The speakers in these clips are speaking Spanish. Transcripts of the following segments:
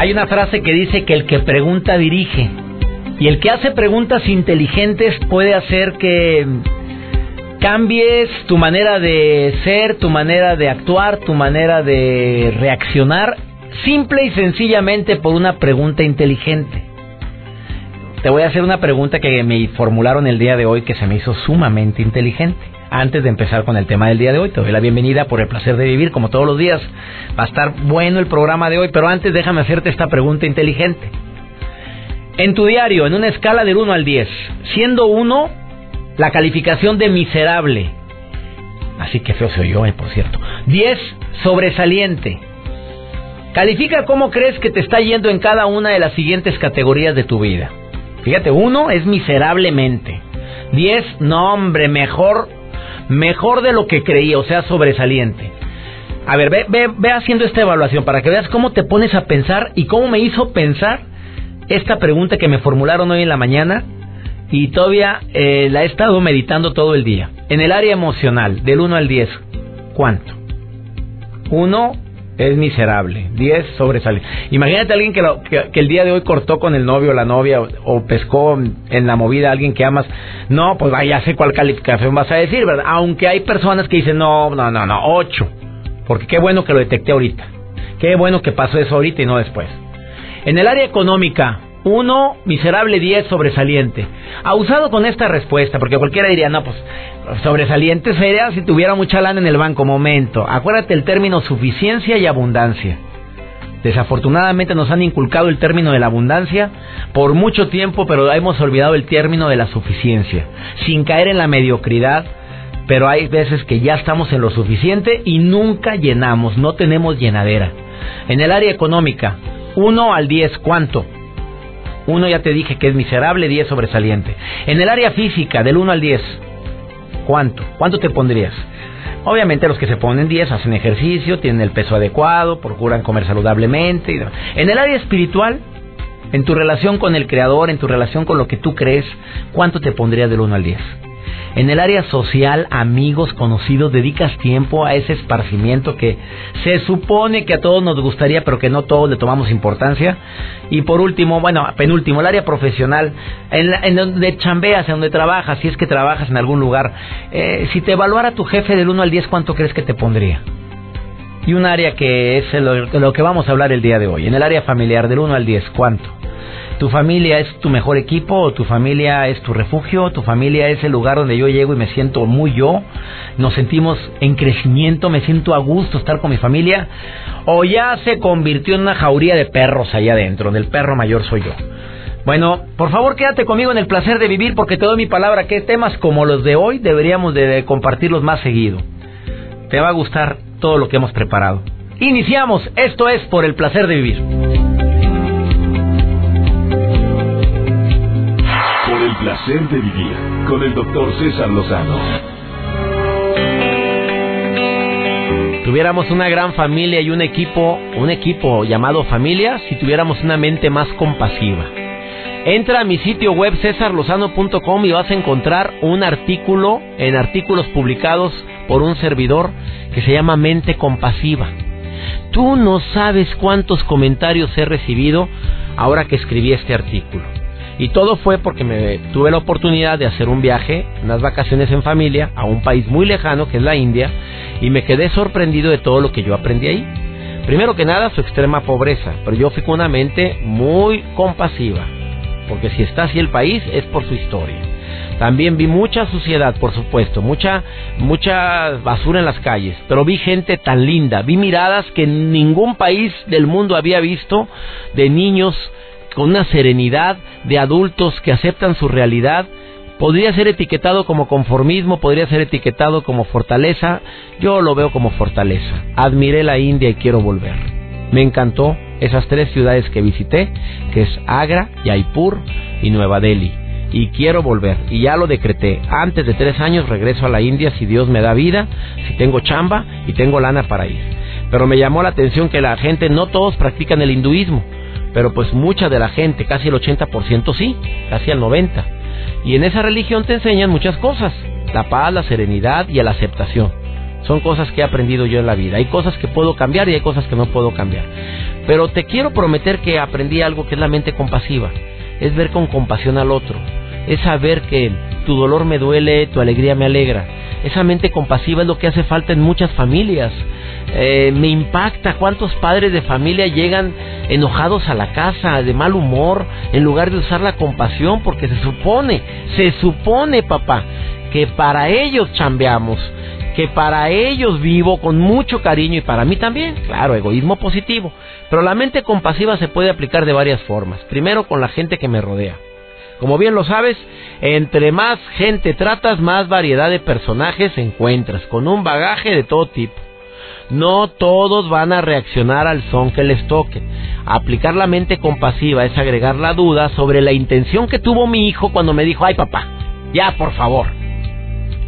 Hay una frase que dice que el que pregunta dirige. Y el que hace preguntas inteligentes puede hacer que cambies tu manera de ser, tu manera de actuar, tu manera de reaccionar, simple y sencillamente por una pregunta inteligente. Te voy a hacer una pregunta que me formularon el día de hoy que se me hizo sumamente inteligente. Antes de empezar con el tema del día de hoy, te doy la bienvenida por el placer de vivir como todos los días. Va a estar bueno el programa de hoy, pero antes déjame hacerte esta pregunta inteligente. En tu diario, en una escala del 1 al 10, siendo 1 la calificación de miserable, así que feo soy yo, eh, por cierto, 10 sobresaliente. Califica cómo crees que te está yendo en cada una de las siguientes categorías de tu vida. Fíjate, 1 es miserablemente. 10, no hombre, mejor mejor de lo que creí, o sea, sobresaliente. A ver, ve, ve, haciendo esta evaluación para que veas cómo te pones a pensar y cómo me hizo pensar esta pregunta que me formularon hoy en la mañana y todavía eh, la he estado meditando todo el día. En el área emocional, del 1 al 10, ¿cuánto? 1 es miserable. 10 sobresale. Imagínate a alguien que, que, el día de hoy cortó con el novio o la novia o, pescó en la movida a alguien que amas. No, pues vaya, sé cuál calificación vas a decir, ¿verdad? Aunque hay personas que dicen, no, no, no, no, 8. Porque qué bueno que lo detecté ahorita. Qué bueno que pasó eso ahorita y no después. En el área económica, uno, miserable 10, sobresaliente. usado con esta respuesta, porque cualquiera diría, no, pues sobresaliente sería si tuviera mucha lana en el banco. Momento, acuérdate el término suficiencia y abundancia. Desafortunadamente nos han inculcado el término de la abundancia por mucho tiempo, pero hemos olvidado el término de la suficiencia, sin caer en la mediocridad, pero hay veces que ya estamos en lo suficiente y nunca llenamos, no tenemos llenadera. En el área económica, 1 al 10, ¿cuánto? Uno ya te dije que es miserable, 10 sobresaliente. En el área física, del 1 al 10, ¿cuánto? ¿Cuánto te pondrías? Obviamente los que se ponen 10 hacen ejercicio, tienen el peso adecuado, procuran comer saludablemente. En el área espiritual, en tu relación con el Creador, en tu relación con lo que tú crees, ¿cuánto te pondrías del 1 al 10? En el área social, amigos, conocidos, dedicas tiempo a ese esparcimiento que se supone que a todos nos gustaría, pero que no todos le tomamos importancia. Y por último, bueno, penúltimo, el área profesional, en, donde chambeas, en donde trabajas, si es que trabajas en algún lugar. Eh, si te evaluara tu jefe del 1 al 10, ¿cuánto crees que te pondría? Y un área que es lo, lo que vamos a hablar el día de hoy. En el área familiar, del 1 al 10, ¿cuánto? ¿Tu familia es tu mejor equipo tu familia es tu refugio? ¿Tu familia es el lugar donde yo llego y me siento muy yo? ¿Nos sentimos en crecimiento? ¿Me siento a gusto estar con mi familia? ¿O ya se convirtió en una jauría de perros allá adentro, donde el perro mayor soy yo? Bueno, por favor quédate conmigo en el placer de vivir porque te doy mi palabra que temas como los de hoy deberíamos de compartirlos más seguido. Te va a gustar todo lo que hemos preparado. Iniciamos, esto es por el placer de vivir. Placer de vivir con el doctor César Lozano. Tuviéramos una gran familia y un equipo, un equipo llamado familia, si tuviéramos una mente más compasiva. Entra a mi sitio web cesarlozano.com y vas a encontrar un artículo en artículos publicados por un servidor que se llama Mente Compasiva. Tú no sabes cuántos comentarios he recibido ahora que escribí este artículo. Y todo fue porque me tuve la oportunidad de hacer un viaje, unas vacaciones en familia, a un país muy lejano que es la India, y me quedé sorprendido de todo lo que yo aprendí ahí. Primero que nada, su extrema pobreza, pero yo fui con una mente muy compasiva, porque si está así el país es por su historia. También vi mucha suciedad, por supuesto, mucha mucha basura en las calles, pero vi gente tan linda, vi miradas que ningún país del mundo había visto de niños con una serenidad de adultos que aceptan su realidad Podría ser etiquetado como conformismo, podría ser etiquetado como fortaleza. Yo lo veo como fortaleza. Admiré la India y quiero volver. Me encantó esas tres ciudades que visité, que es Agra, Jaipur y Nueva Delhi. Y quiero volver. Y ya lo decreté. Antes de tres años regreso a la India si Dios me da vida, si tengo chamba y tengo lana para ir. Pero me llamó la atención que la gente, no todos practican el hinduismo, pero pues mucha de la gente, casi el 80% sí, casi el 90%. Y en esa religión te enseñan muchas cosas, la paz, la serenidad y la aceptación. Son cosas que he aprendido yo en la vida. Hay cosas que puedo cambiar y hay cosas que no puedo cambiar. Pero te quiero prometer que aprendí algo que es la mente compasiva. Es ver con compasión al otro. Es saber que tu dolor me duele, tu alegría me alegra. Esa mente compasiva es lo que hace falta en muchas familias. Eh, me impacta cuántos padres de familia llegan enojados a la casa, de mal humor, en lugar de usar la compasión, porque se supone, se supone, papá, que para ellos chambeamos, que para ellos vivo con mucho cariño y para mí también, claro, egoísmo positivo. Pero la mente compasiva se puede aplicar de varias formas. Primero con la gente que me rodea. Como bien lo sabes, entre más gente tratas, más variedad de personajes encuentras, con un bagaje de todo tipo. No todos van a reaccionar al son que les toque. Aplicar la mente compasiva es agregar la duda sobre la intención que tuvo mi hijo cuando me dijo, ay papá, ya por favor,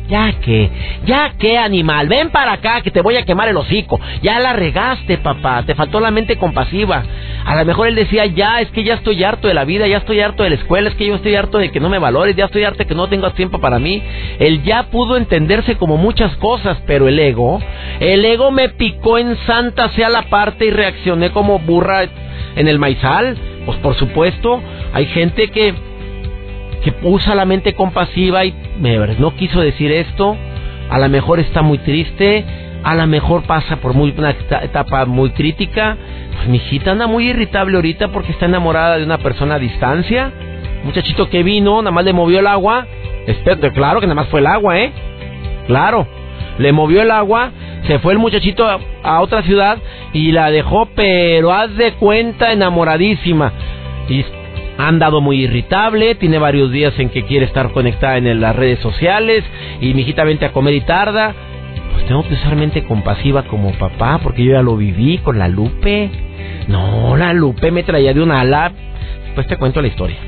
ya que, ya que animal, ven para acá que te voy a quemar el hocico. Ya la regaste, papá, te faltó la mente compasiva. A lo mejor él decía, ya, es que ya estoy harto de la vida, ya estoy harto de la escuela, es que yo estoy harto de que no me valores, ya estoy harto de que no tengas tiempo para mí. Él ya pudo entenderse como muchas cosas, pero el ego, el ego me picó en santa sea la parte y reaccioné como burra en el maizal. Pues por supuesto, hay gente que que usa la mente compasiva y me, no quiso decir esto, a lo mejor está muy triste, a lo mejor pasa por muy, una etapa muy crítica. Pues mi hijita anda muy irritable ahorita porque está enamorada de una persona a distancia. Muchachito que vino, nada más le movió el agua. claro que nada más fue el agua, ¿eh? Claro. Le movió el agua, se fue el muchachito a, a otra ciudad y la dejó, pero haz de cuenta enamoradísima. Y ha andado muy irritable, tiene varios días en que quiere estar conectada en las redes sociales y mi hijita vente a comer y tarda. Pues tengo que usar mente compasiva como papá porque yo ya lo viví con la Lupe. No, la Lupe me traía de una ala. Pues te cuento la historia.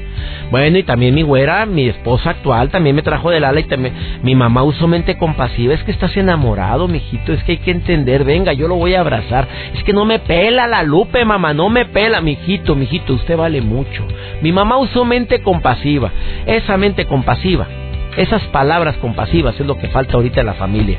Bueno, y también mi güera, mi esposa actual, también me trajo del ala y también mi mamá usó mente compasiva. Es que estás enamorado, mijito, es que hay que entender. Venga, yo lo voy a abrazar. Es que no me pela la lupe, mamá, no me pela, mijito, mijito, usted vale mucho. Mi mamá usó mente compasiva. Esa mente compasiva esas palabras compasivas es lo que falta ahorita en la familia.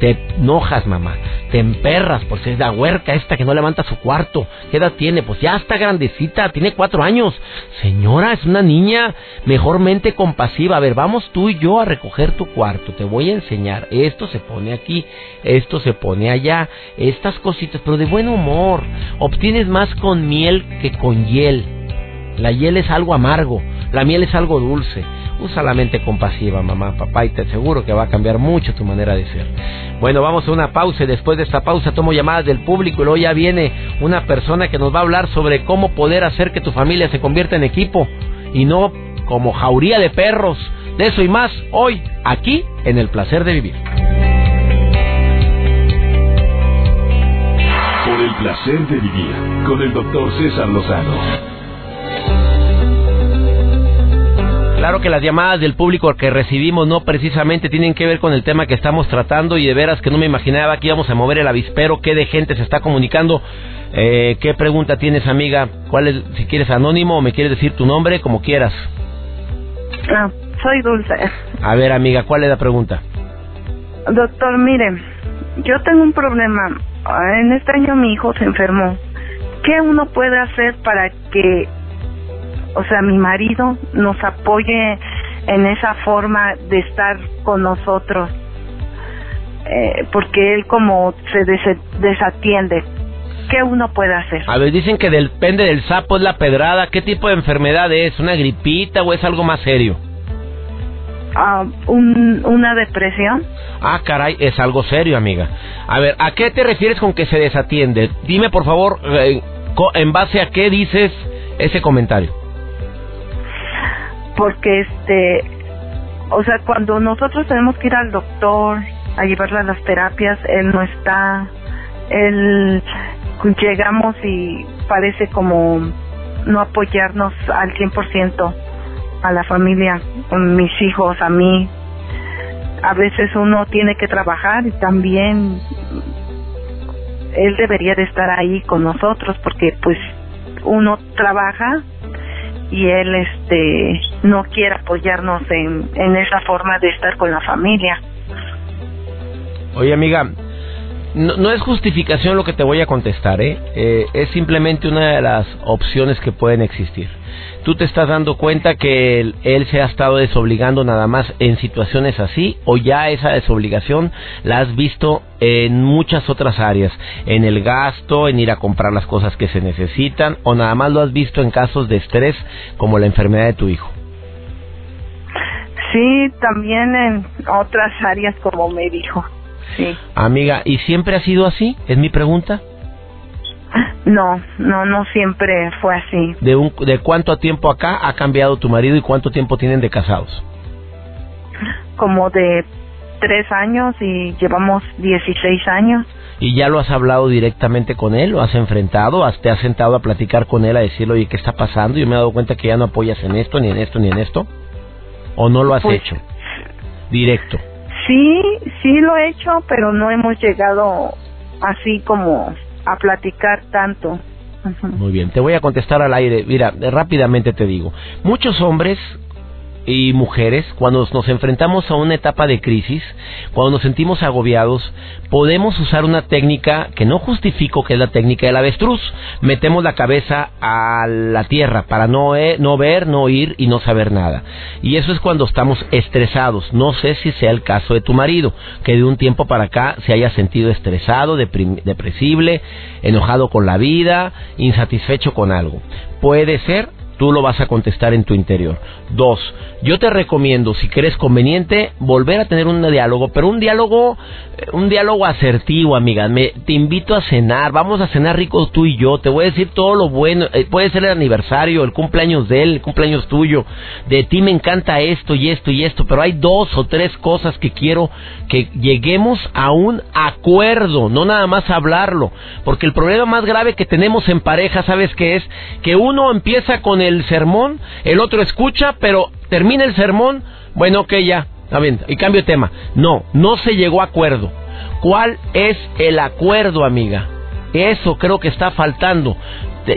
Te enojas, mamá. Te emperras si es la huerca esta que no levanta su cuarto. ¿Qué edad tiene? Pues ya está grandecita, tiene cuatro años. Señora, es una niña mejormente compasiva. A ver, vamos tú y yo a recoger tu cuarto. Te voy a enseñar. Esto se pone aquí, esto se pone allá. Estas cositas, pero de buen humor. Obtienes más con miel que con hiel. La hiel es algo amargo, la miel es algo dulce. Usa la mente compasiva, mamá, papá, y te aseguro que va a cambiar mucho tu manera de ser. Bueno, vamos a una pausa y después de esta pausa tomo llamadas del público y luego ya viene una persona que nos va a hablar sobre cómo poder hacer que tu familia se convierta en equipo y no como jauría de perros. De eso y más hoy, aquí, en el placer de vivir. Por el placer de vivir, con el doctor César Lozano. Claro que las llamadas del público que recibimos no precisamente tienen que ver con el tema que estamos tratando y de veras que no me imaginaba que íbamos a mover el avispero, qué de gente se está comunicando. Eh, ¿Qué pregunta tienes, amiga? ¿Cuál es, si quieres anónimo o me quieres decir tu nombre, como quieras? Ah, soy Dulce. A ver, amiga, ¿cuál es la pregunta? Doctor, mire, yo tengo un problema. En este año mi hijo se enfermó. ¿Qué uno puede hacer para que o sea, mi marido nos apoye en esa forma de estar con nosotros, eh, porque él como se desatiende. ¿Qué uno puede hacer? A ver, dicen que depende del sapo es la pedrada. ¿Qué tipo de enfermedad es? ¿Una gripita o es algo más serio? Ah, una depresión. Ah, caray, es algo serio, amiga. A ver, ¿a qué te refieres con que se desatiende? Dime, por favor, eh, en base a qué dices ese comentario porque este o sea, cuando nosotros tenemos que ir al doctor a llevarle a las terapias, él no está, él llegamos y parece como no apoyarnos al 100% a la familia, con mis hijos, a mí. A veces uno tiene que trabajar y también él debería de estar ahí con nosotros porque pues uno trabaja y él este no quiere apoyarnos en, en esa forma de estar con la familia. Oye amiga, no, no, es justificación lo que te voy a contestar, ¿eh? ¿eh? Es simplemente una de las opciones que pueden existir. ¿Tú te estás dando cuenta que él, se ha estado desobligando nada más en situaciones así? ¿O ya esa desobligación la has visto en muchas otras áreas? En el gasto, en ir a comprar las cosas que se necesitan, o nada más lo has visto en casos de estrés como la enfermedad de tu hijo? Sí, también en otras áreas como me dijo. Sí. Amiga, ¿y siempre ha sido así? Es mi pregunta. No, no, no siempre fue así. ¿De, un, ¿De cuánto tiempo acá ha cambiado tu marido y cuánto tiempo tienen de casados? Como de tres años y llevamos 16 años. ¿Y ya lo has hablado directamente con él? ¿Lo has enfrentado? ¿Te has sentado a platicar con él a decirle, oye, ¿qué está pasando? Yo me he dado cuenta que ya no apoyas en esto, ni en esto, ni en esto. ¿O no lo has pues hecho? Directo. Sí, sí lo he hecho, pero no hemos llegado así como a platicar tanto. Muy bien, te voy a contestar al aire. Mira, rápidamente te digo, muchos hombres y mujeres, cuando nos enfrentamos a una etapa de crisis, cuando nos sentimos agobiados, podemos usar una técnica que no justifico, que es la técnica del avestruz. Metemos la cabeza a la tierra para no, eh, no ver, no oír y no saber nada. Y eso es cuando estamos estresados. No sé si sea el caso de tu marido, que de un tiempo para acá se haya sentido estresado, depresible, enojado con la vida, insatisfecho con algo. Puede ser Tú lo vas a contestar en tu interior. Dos, yo te recomiendo, si crees conveniente, volver a tener un diálogo, pero un diálogo, eh, un diálogo asertivo, amiga. Me, te invito a cenar, vamos a cenar rico tú y yo. Te voy a decir todo lo bueno. Eh, puede ser el aniversario, el cumpleaños de él, el cumpleaños tuyo. De ti me encanta esto y esto y esto, pero hay dos o tres cosas que quiero que lleguemos a un acuerdo, no nada más hablarlo, porque el problema más grave que tenemos en pareja, ¿sabes qué es? Que uno empieza con el sermón, el otro escucha, pero termina el sermón, bueno, ok, ya, y cambio de tema. No, no se llegó a acuerdo. ¿Cuál es el acuerdo, amiga? Eso creo que está faltando.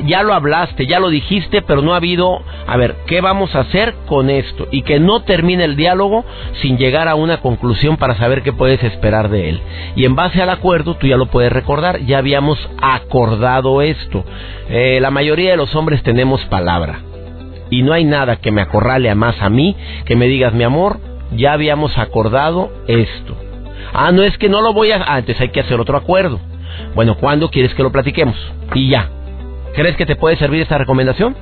Ya lo hablaste, ya lo dijiste, pero no ha habido, a ver, ¿qué vamos a hacer con esto? Y que no termine el diálogo sin llegar a una conclusión para saber qué puedes esperar de él. Y en base al acuerdo, tú ya lo puedes recordar, ya habíamos acordado esto. Eh, la mayoría de los hombres tenemos palabra. Y no hay nada que me acorrale a más a mí que me digas, mi amor, ya habíamos acordado esto. Ah, no es que no lo voy a... Antes hay que hacer otro acuerdo. Bueno, ¿cuándo quieres que lo platiquemos? Y ya. ¿Crees que te puede servir esta recomendación?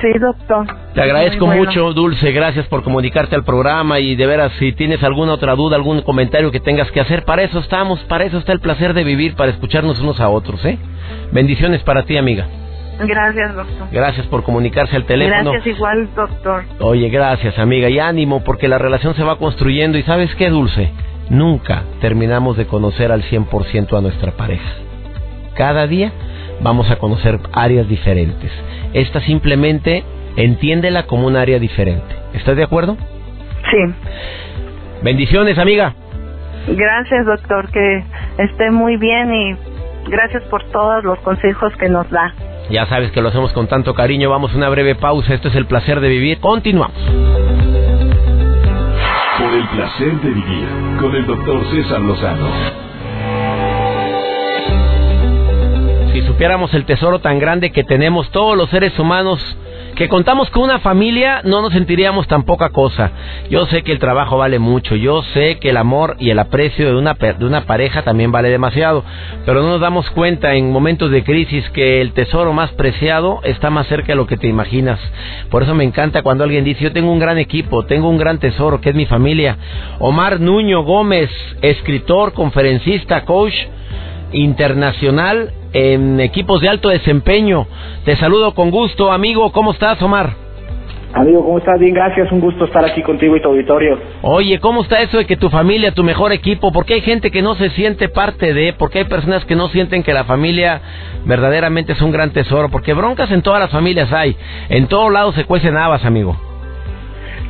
Sí, doctor. Te agradezco mucho, Dulce. Gracias por comunicarte al programa y de veras, si tienes alguna otra duda, algún comentario que tengas que hacer, para eso estamos, para eso está el placer de vivir, para escucharnos unos a otros, ¿eh? Bendiciones para ti, amiga. Gracias, doctor. Gracias por comunicarse al teléfono. Gracias igual, doctor. Oye, gracias, amiga. Y ánimo, porque la relación se va construyendo. ¿Y sabes qué, Dulce? Nunca terminamos de conocer al 100% a nuestra pareja. Cada día vamos a conocer áreas diferentes. Esta simplemente entiéndela como un área diferente. ¿Estás de acuerdo? Sí. Bendiciones, amiga. Gracias, doctor. Que esté muy bien y gracias por todos los consejos que nos da. Ya sabes que lo hacemos con tanto cariño. Vamos a una breve pausa. Esto es el placer de vivir. Continuamos. Placer de vivir con el doctor César Lozano. Si supiéramos el tesoro tan grande que tenemos todos los seres humanos que contamos con una familia, no nos sentiríamos tan poca cosa. Yo sé que el trabajo vale mucho, yo sé que el amor y el aprecio de una, de una pareja también vale demasiado, pero no nos damos cuenta en momentos de crisis que el tesoro más preciado está más cerca de lo que te imaginas. Por eso me encanta cuando alguien dice, yo tengo un gran equipo, tengo un gran tesoro, que es mi familia. Omar Nuño Gómez, escritor, conferencista, coach internacional en equipos de alto desempeño. Te saludo con gusto, amigo. ¿Cómo estás, Omar? Amigo, ¿cómo estás? Bien, gracias. Un gusto estar aquí contigo y tu auditorio. Oye, ¿cómo está eso de que tu familia, tu mejor equipo? Porque hay gente que no se siente parte de, porque hay personas que no sienten que la familia verdaderamente es un gran tesoro, porque broncas en todas las familias hay. En todos lados se cuecen habas, amigo.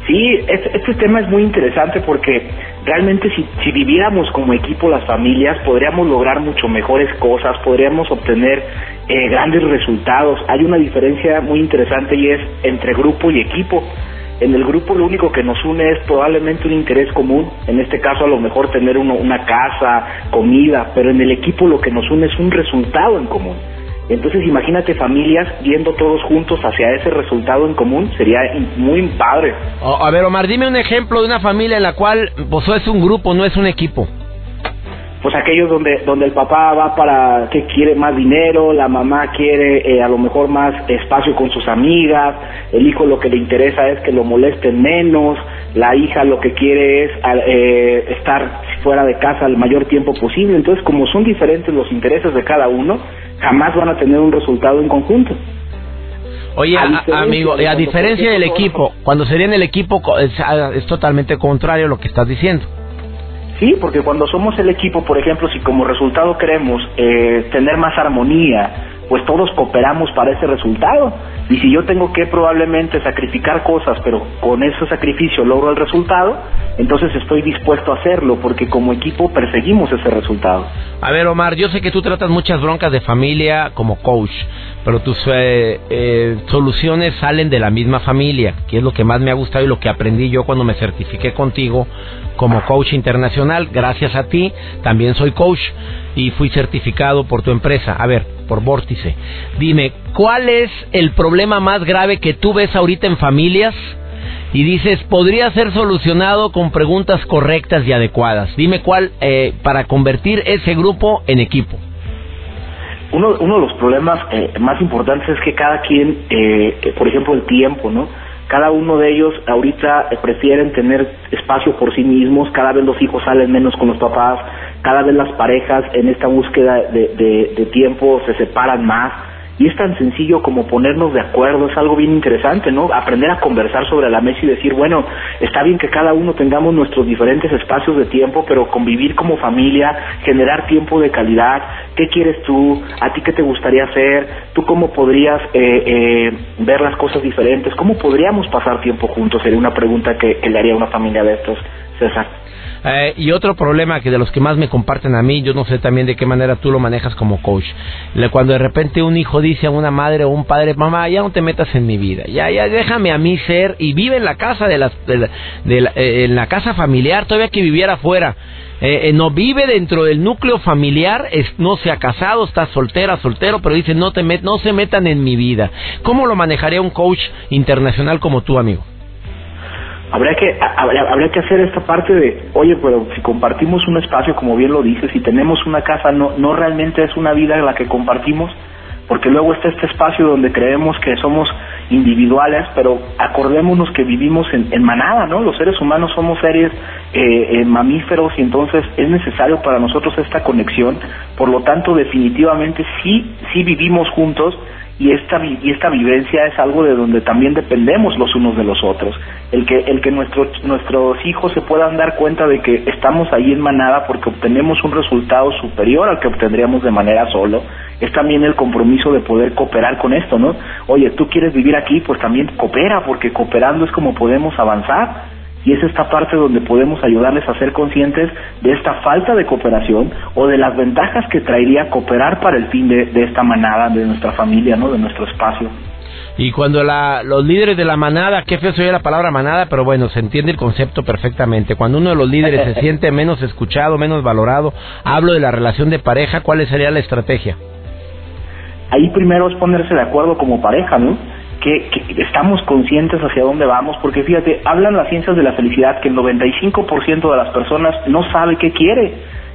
Sí, este, este, tema es muy interesante porque realmente si, si viviéramos como equipo las familias podríamos lograr mucho mejores cosas, podríamos obtener eh, grandes resultados. Hay una diferencia muy interesante y es entre grupo y equipo. En el grupo lo único que nos une es probablemente un interés común, en este caso a lo mejor tener una casa, comida, pero en el equipo lo que nos une es un resultado en común. Entonces imagínate familias yendo todos juntos hacia ese resultado en común, sería muy padre. a ver, Omar, dime un ejemplo de una familia en la cual pues es un grupo, no es un equipo. Pues aquellos donde donde el papá va para que quiere más dinero, la mamá quiere eh, a lo mejor más espacio con sus amigas, el hijo lo que le interesa es que lo molesten menos, la hija lo que quiere es eh, estar fuera de casa el mayor tiempo posible. Entonces, como son diferentes los intereses de cada uno, jamás van a tener un resultado en conjunto. Oye, amigo, a diferencia del equipo, cuando sería en el equipo es, totalmente contrario a lo que estás diciendo. Sí, porque cuando somos el equipo, por ejemplo, si como resultado queremos eh, tener más armonía, pues todos cooperamos para ese resultado. Y si yo tengo que probablemente sacrificar cosas, pero con ese sacrificio logro el resultado, entonces estoy dispuesto a hacerlo, porque como equipo perseguimos ese resultado. A ver, Omar, yo sé que tú tratas muchas broncas de familia como coach, pero tus eh, eh, soluciones salen de la misma familia, que es lo que más me ha gustado y lo que aprendí yo cuando me certifiqué contigo como coach internacional. Gracias a ti, también soy coach y fui certificado por tu empresa. A ver, por Vórtice. Dime, ¿cuál es el problema más grave que tú ves ahorita en familias? Y dices, podría ser solucionado con preguntas correctas y adecuadas. Dime cuál eh, para convertir ese grupo en equipo. Uno, uno de los problemas eh, más importantes es que cada quien, eh, por ejemplo, el tiempo, ¿no? Cada uno de ellos ahorita prefieren tener espacio por sí mismos, cada vez los hijos salen menos con los papás, cada vez las parejas en esta búsqueda de, tiempo se separan más. Y es tan sencillo como ponernos de acuerdo, es algo bien interesante, ¿no? Aprender a conversar sobre la mesa y decir, bueno, está bien que cada uno tengamos nuestros diferentes espacios de tiempo, pero convivir como familia, generar tiempo de calidad, ¿qué quieres tú? ¿A ti qué te gustaría hacer? ¿Tú cómo podrías eh, eh, ver las cosas diferentes? ¿Cómo podríamos pasar tiempo juntos? Sería una pregunta que, que le haría a una familia de estos, César. Eh, y otro problema que de los que más me comparten a mí, yo no sé también de qué manera tú lo manejas como coach. Cuando de repente un hijo dice a una madre o un padre, mamá, ya no te metas en mi vida, ya, ya déjame a mí ser y vive en la casa de las, de eh, en la casa familiar, todavía que viviera afuera. Eh, no vive dentro del núcleo familiar, es, no se ha casado, está soltera, soltero, pero dice no te met, no se metan en mi vida. ¿Cómo lo manejaría un coach internacional como tú, amigo? Habría que habría, que hacer esta parte de oye pero si compartimos un espacio como bien lo dices si tenemos una casa no no realmente es una vida en la que compartimos porque luego está este espacio donde creemos que somos individuales pero acordémonos que vivimos en, manada no los seres humanos somos seres eh, eh, mamíferos y entonces es necesario para nosotros esta conexión. Por lo tanto definitivamente sí sí vivimos juntos y esta y esta vivencia es algo de donde también dependemos los unos de los otros. El que el que nuestros nuestros hijos se puedan dar cuenta de que estamos ahí en manada porque obtenemos un resultado superior al que obtendríamos de manera solo es también el compromiso de poder cooperar con esto no oye tú quieres vivir aquí pues también coopera porque cooperando es como podemos avanzar y es esta parte donde podemos ayudarles a ser conscientes de esta falta de cooperación o de las ventajas que traería cooperar para el fin de, esta manada, de nuestra familia, ¿no? de nuestro espacio. Y cuando la, los líderes de la manada, qué feo se la palabra manada, pero bueno, se entiende el concepto perfectamente. Cuando uno de los líderes se siente menos escuchado, menos valorado, hablo de la relación de pareja, ¿cuál sería la estrategia? Ahí primero es ponerse de acuerdo como pareja, ¿no? Que, estamos conscientes hacia dónde vamos, porque fíjate, hablan las ciencias de la felicidad que el 95% de las personas no sabe qué quiere.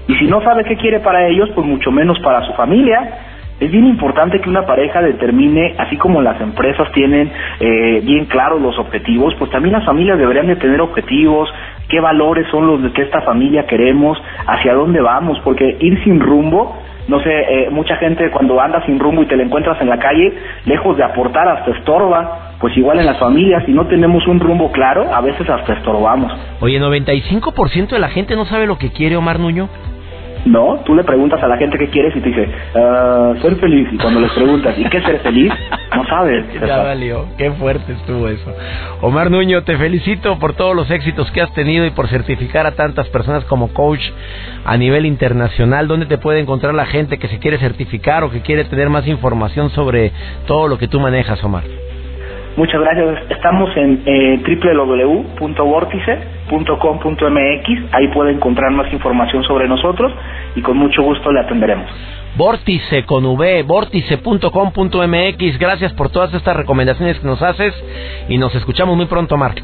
Y si no sabe qué quiere para ellos, pues mucho menos para su familia. Es bien importante que una pareja determine, así como las empresas tienen eh, bien claros los objetivos, pues también las familias deberían de tener objetivos, qué valores son los de que esta familia queremos, hacia dónde vamos, porque ir sin rumbo no sé, eh, mucha gente cuando anda sin rumbo y te la encuentras en la calle, lejos de aportar hasta estorba, pues igual en las familias, si no tenemos un rumbo claro, a veces hasta estorbamos. Oye, 95% de la gente no sabe lo que quiere Omar Nuño. No, tú le preguntas a la gente qué quieres y te dice, ah, ser feliz. Y cuando les preguntas, ¿y qué ser feliz? No sabes. Ya valió, qué fuerte estuvo eso. Omar Nuño, te felicito por todos los éxitos que has tenido y por certificar a tantas personas como coach a nivel internacional. ¿Dónde te puede encontrar la gente que se quiere certificar o que quiere tener más información sobre todo lo que tú manejas, Omar? Muchas gracias. Estamos en eh, www.vortice.com.mx. Ahí puede encontrar más información sobre nosotros y con mucho gusto le atenderemos. Vórtice con V, vórtice.com.mx. Gracias por todas estas recomendaciones que nos haces y nos escuchamos muy pronto, Marc.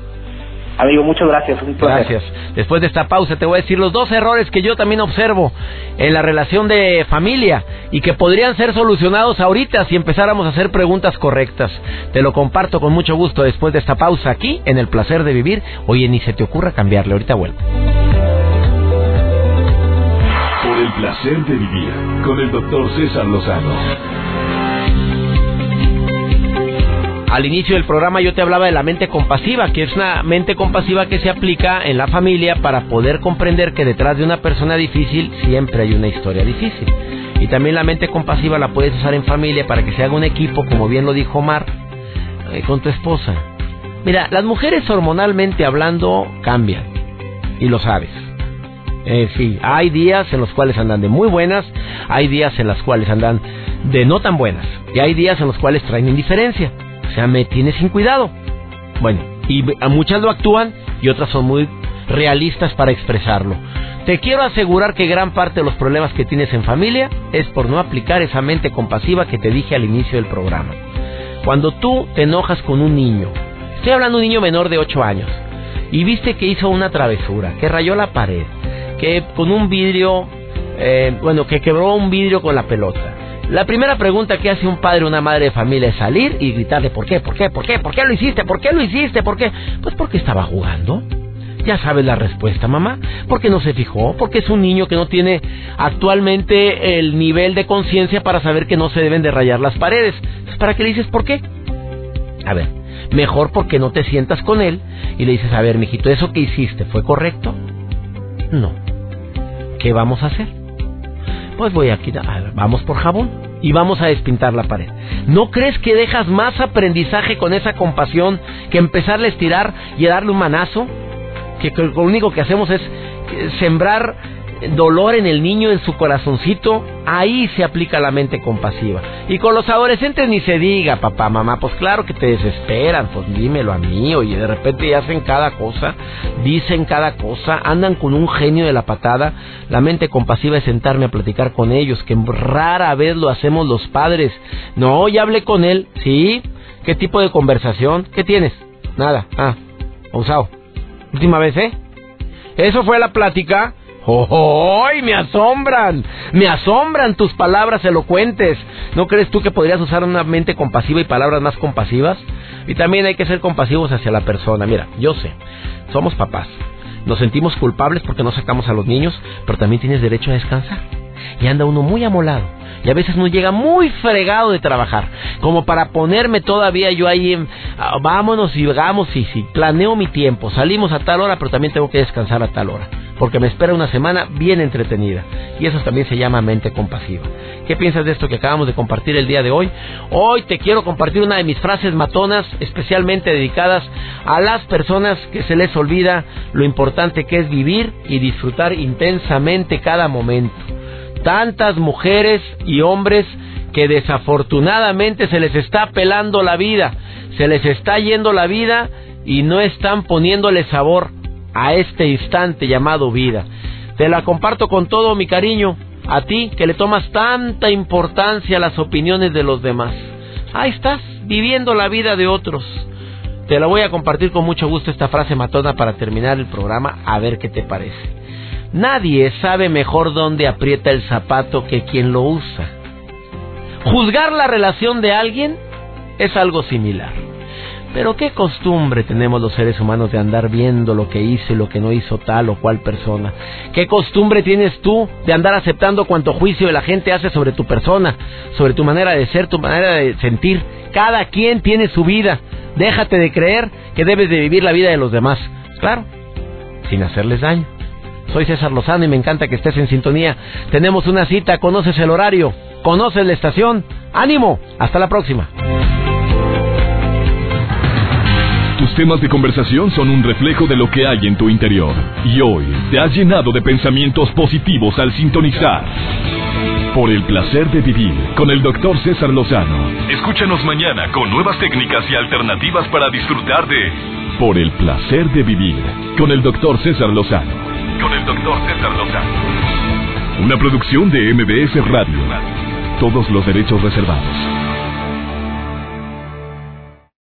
Amigo, muchas gracias. gracias. Después de esta pausa te voy a decir los dos errores que yo también observo en la relación de familia y que podrían ser solucionados ahorita si empezáramos a hacer preguntas correctas. Te lo comparto con mucho gusto después de esta pausa aquí en El Placer de Vivir. Oye, ni se te ocurra cambiarle, ahorita vuelvo. Por el placer de vivir con el doctor César Lozano. Al inicio del programa yo te hablaba de la mente compasiva, que es una mente compasiva que se aplica en la familia para poder comprender que detrás de una persona difícil siempre hay una historia difícil. Y también la mente compasiva la puedes usar en familia para que se haga un equipo, como bien lo dijo Omar, eh, con tu esposa. Mira, las mujeres hormonalmente hablando cambian, y lo sabes. Eh, sí, hay días en los cuales andan de muy buenas, hay días en los cuales andan de no tan buenas, y hay días en los cuales traen indiferencia. O sea, me tiene sin cuidado. Bueno, y a muchas lo actúan y otras son muy realistas para expresarlo. Te quiero asegurar que gran parte de los problemas que tienes en familia es por no aplicar esa mente compasiva que te dije al inicio del programa. Cuando tú te enojas con un niño, estoy hablando de un niño menor de 8 años, y viste que hizo una travesura, que rayó la pared, que con un vidrio, eh, bueno, que quebró un vidrio con la pelota, la primera pregunta que hace un padre o una madre de familia es salir y gritarle ¿por qué? ¿por qué? ¿por qué? ¿por qué lo hiciste? ¿por qué lo hiciste? ¿por qué? Pues porque estaba jugando. Ya sabes la respuesta, mamá. Porque no se fijó, porque es un niño que no tiene actualmente el nivel de conciencia para saber que no se deben de rayar las paredes. ¿Para qué le dices por qué? A ver, mejor porque no te sientas con él y le dices, a ver, mijito, ¿eso que hiciste fue correcto? No. ¿Qué vamos a hacer? Pues voy a quitar, vamos por jabón y vamos a despintar la pared. ¿No crees que dejas más aprendizaje con esa compasión que empezarle a estirar y a darle un manazo? Que, lo único que hacemos es eh, sembrar dolor en el niño, en su corazoncito, ahí se aplica la mente compasiva. Y con los adolescentes ni se diga, papá, mamá, pues claro que te desesperan, pues dímelo a mí, oye, de repente hacen cada cosa, dicen cada cosa, andan con un genio de la patada. La mente compasiva es sentarme a platicar con ellos, que rara vez lo hacemos los padres. No, ya hablé con él, ¿sí? ¿Qué tipo de conversación? ¿Qué tienes? Nada, ah, usado. Última vez, ¿eh? Eso fue la plática. ¡Oh, me asombran! Me asombran tus palabras elocuentes. ¿No crees tú que podrías usar una mente compasiva y palabras más compasivas? Y también hay que ser compasivos hacia la persona. Mira, yo sé, somos papás. Nos sentimos culpables porque no sacamos a los niños, pero también tienes derecho a descansar. Y anda uno muy amolado. Y a veces no llega muy fregado de trabajar. Como para ponerme todavía yo ahí en... Ah, vámonos y vamos y si planeo mi tiempo. Salimos a tal hora, pero también tengo que descansar a tal hora porque me espera una semana bien entretenida. Y eso también se llama mente compasiva. ¿Qué piensas de esto que acabamos de compartir el día de hoy? Hoy te quiero compartir una de mis frases matonas, especialmente dedicadas a las personas que se les olvida lo importante que es vivir y disfrutar intensamente cada momento. Tantas mujeres y hombres que desafortunadamente se les está pelando la vida, se les está yendo la vida y no están poniéndole sabor a este instante llamado vida. Te la comparto con todo mi cariño, a ti que le tomas tanta importancia a las opiniones de los demás. Ahí estás, viviendo la vida de otros. Te la voy a compartir con mucho gusto esta frase matona para terminar el programa, a ver qué te parece. Nadie sabe mejor dónde aprieta el zapato que quien lo usa. Juzgar la relación de alguien es algo similar. Pero qué costumbre tenemos los seres humanos de andar viendo lo que hizo y lo que no hizo tal o cual persona. ¿Qué costumbre tienes tú de andar aceptando cuanto juicio la gente hace sobre tu persona, sobre tu manera de ser, tu manera de sentir? Cada quien tiene su vida. Déjate de creer que debes de vivir la vida de los demás. Claro, sin hacerles daño. Soy César Lozano y me encanta que estés en sintonía. Tenemos una cita, conoces el horario, conoces la estación. ¡Ánimo! Hasta la próxima. Tus temas de conversación son un reflejo de lo que hay en tu interior. Y hoy te has llenado de pensamientos positivos al sintonizar. Por el placer de vivir con el doctor César Lozano. Escúchanos mañana con nuevas técnicas y alternativas para disfrutar de Por el placer de vivir con el doctor César Lozano. Con el doctor César Lozano. Una producción de MBS Radio. Todos los derechos reservados.